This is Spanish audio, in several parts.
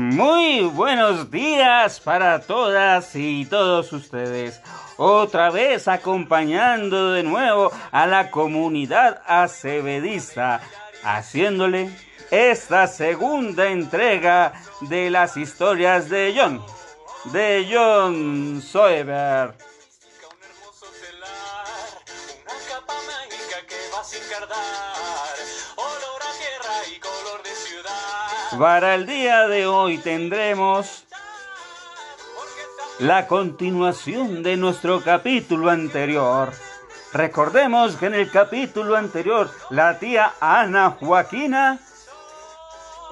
Muy buenos días para todas y todos ustedes. Otra vez acompañando de nuevo a la comunidad acevedista, haciéndole esta segunda entrega de las historias de John, de John Soeber. Para el día de hoy tendremos la continuación de nuestro capítulo anterior. Recordemos que en el capítulo anterior la tía Ana Joaquina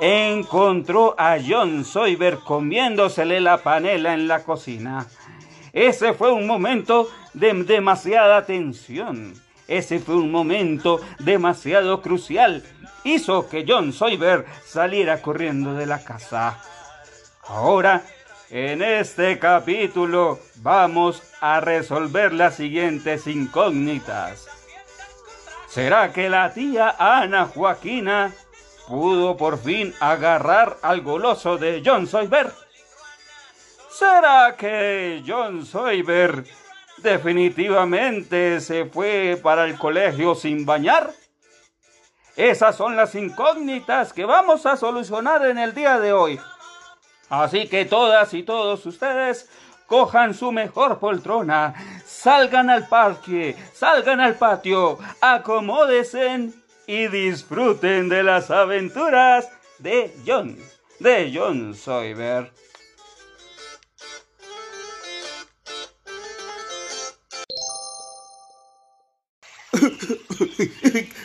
encontró a John Soyber comiéndosele la panela en la cocina. Ese fue un momento de demasiada tensión. Ese fue un momento demasiado crucial hizo que John Soyber saliera corriendo de la casa. Ahora, en este capítulo, vamos a resolver las siguientes incógnitas. ¿Será que la tía Ana Joaquina pudo por fin agarrar al goloso de John Soyber? ¿Será que John Soyber definitivamente se fue para el colegio sin bañar? Esas son las incógnitas que vamos a solucionar en el día de hoy. Así que todas y todos ustedes cojan su mejor poltrona, salgan al parque, salgan al patio, acomódense y disfruten de las aventuras de John, de John Soyber.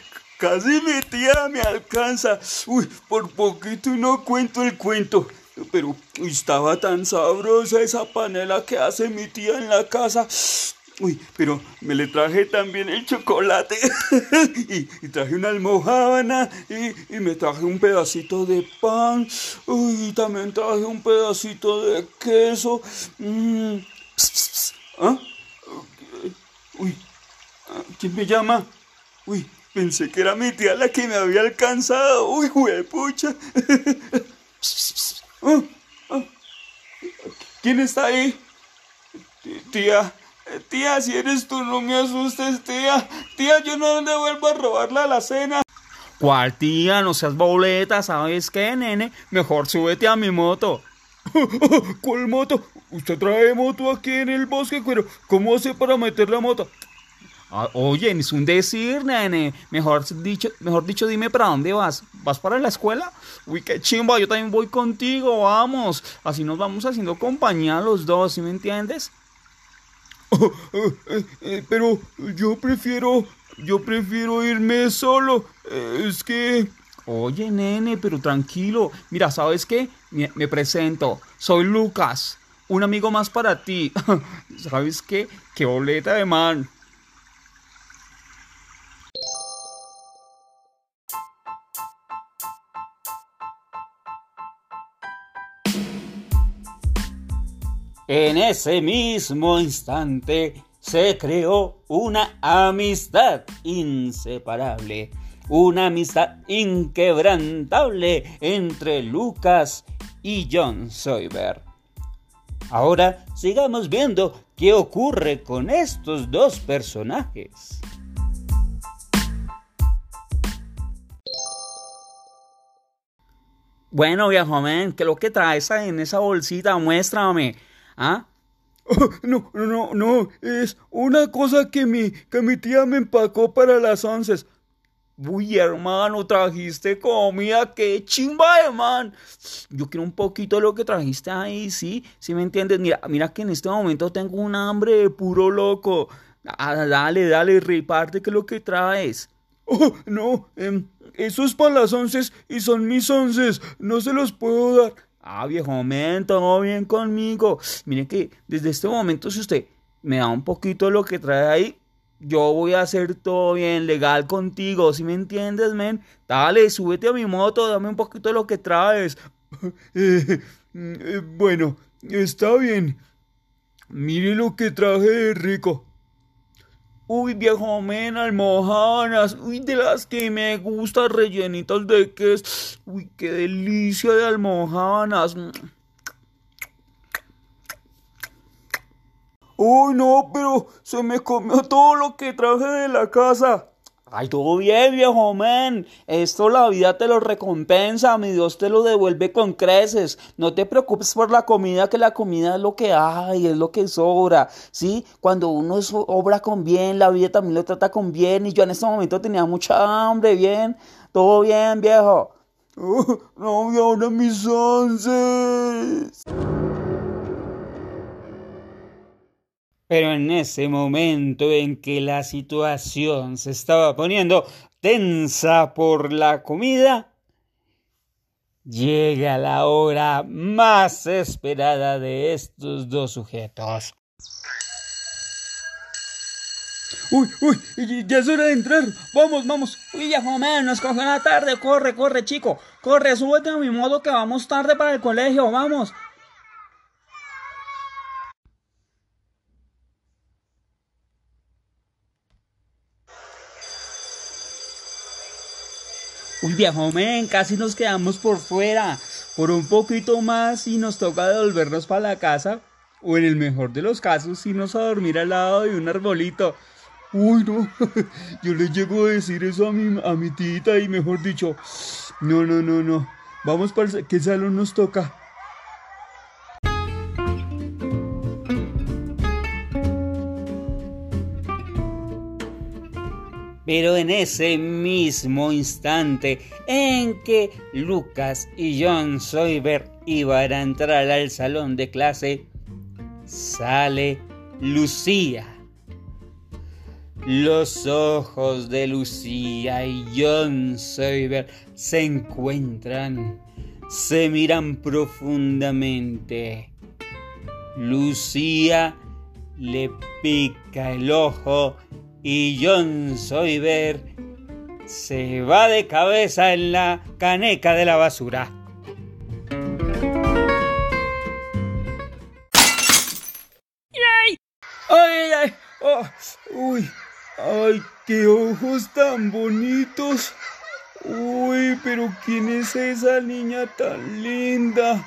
Casi mi tía me alcanza. Uy, por poquito no cuento el cuento. Pero estaba tan sabrosa esa panela que hace mi tía en la casa. Uy, pero me le traje también el chocolate. y, traje una almohadana. Y, me traje un pedacito de pan. Uy, también traje un pedacito de queso. Mm. ¿Ah? Uy, ¿quién me llama? Uy, Pensé que era mi tía la que me había alcanzado. Uy, pucha. Ah, ah. ¿Quién está ahí? Tía, tía, si eres tú, no me asustes, tía. Tía, yo no le vuelvo a robarle a la cena. ¿Cuál tía? No seas boleta, ¿sabes qué, nene? Mejor súbete a mi moto. ¿Cuál moto? Usted trae moto aquí en el bosque, pero ¿cómo hace para meter la moto? Ah, oye, es un decir, nene. Mejor dicho, mejor dicho, dime para dónde vas. ¿Vas para la escuela? Uy, qué chimba, yo también voy contigo, vamos. Así nos vamos haciendo compañía los dos, ¿sí me entiendes? Eh, eh, pero yo prefiero, yo prefiero irme solo. Eh, es que... Oye, nene, pero tranquilo. Mira, ¿sabes qué? Me, me presento. Soy Lucas, un amigo más para ti. ¿Sabes qué? Qué boleta de man. En ese mismo instante se creó una amistad inseparable, una amistad inquebrantable entre Lucas y John Soyber. Ahora sigamos viendo qué ocurre con estos dos personajes. Bueno, viejo men, ¿qué es lo que traes en esa bolsita? Muéstrame. ¿Ah? no, no, no, es una cosa que mi, que mi tía me empacó para las once. Uy, hermano, trajiste comida, qué chimba, hermano. Yo quiero un poquito de lo que trajiste ahí, ¿sí? ¿Sí me entiendes? Mira, mira que en este momento tengo un hambre de puro loco. Ah, dale, dale, reparte que lo que traes. Oh, no, em, eso es para las once y son mis once, no se los puedo dar. Ah, viejo momento, todo bien conmigo. Mire que desde este momento, si usted me da un poquito de lo que trae ahí, yo voy a hacer todo bien legal contigo, si me entiendes, men? Dale, súbete a mi moto, dame un poquito de lo que traes. Eh, eh, bueno, está bien. Mire lo que traje rico. Uy, viejo men, almohadas. Uy, de las que me gustan, rellenitas de queso. Uy, qué delicia de almohadas. Uy, no, pero se me comió todo lo que traje de la casa. Ay, todo bien, viejo men. Esto la vida te lo recompensa, mi Dios te lo devuelve con creces. No te preocupes por la comida, que la comida es lo que hay, es lo que sobra. ¿Sí? Cuando uno obra con bien, la vida también lo trata con bien. Y yo en este momento tenía mucha hambre, bien. Todo bien, viejo. no, y ahora mis once. Pero en ese momento en que la situación se estaba poniendo tensa por la comida, llega la hora más esperada de estos dos sujetos. Uy, uy, ya es hora de entrar. Vamos, vamos. Uy, ya man, nos coge la tarde. Corre, corre, chico. Corre, súbete a mi modo que vamos tarde para el colegio. Vamos. Uy, viejo men, casi nos quedamos por fuera. Por un poquito más y nos toca devolvernos para la casa. O en el mejor de los casos, irnos a dormir al lado de un arbolito. Uy, no. Yo le llego a decir eso a mi, a mi tita y mejor dicho, no, no, no, no. Vamos para el... ¿Qué salón nos toca? Pero en ese mismo instante en que Lucas y John Soyber iban a entrar al salón de clase, sale Lucía. Los ojos de Lucía y John Soyber se encuentran, se miran profundamente. Lucía le pica el ojo y John Soyber se va de cabeza en la caneca de la basura. ¡Ay! ¡Ay, ay! Oh, ¡Uy! ¡Ay, qué ojos tan bonitos! ¡Uy, pero quién es esa niña tan linda!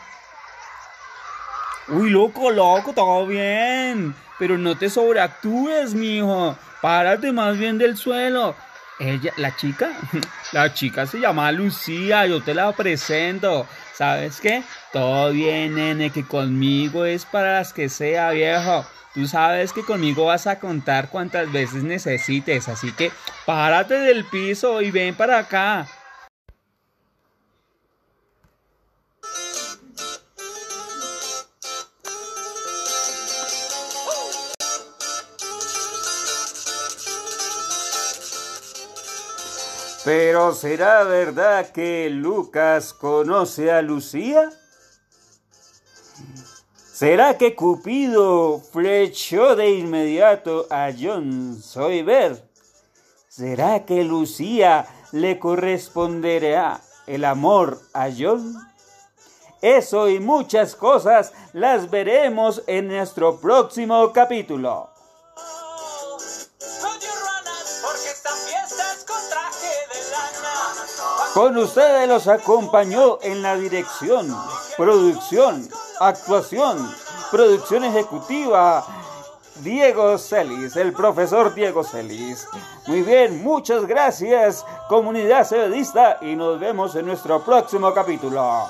Uy, loco, loco, todo bien. Pero no te sobreactúes, mijo. Párate más bien del suelo. Ella, la chica, la chica se llama Lucía, yo te la presento. ¿Sabes qué? Todo bien, nene, que conmigo es para las que sea, viejo. Tú sabes que conmigo vas a contar cuantas veces necesites, así que párate del piso y ven para acá. Pero ¿será verdad que Lucas conoce a Lucía? ¿Será que Cupido flechó de inmediato a John Soyber? ¿Será que Lucía le corresponderá el amor a John? Eso y muchas cosas las veremos en nuestro próximo capítulo. Con ustedes los acompañó en la dirección, producción, actuación, producción ejecutiva, Diego Celis, el profesor Diego Celis. Muy bien, muchas gracias, comunidad cedista, y nos vemos en nuestro próximo capítulo.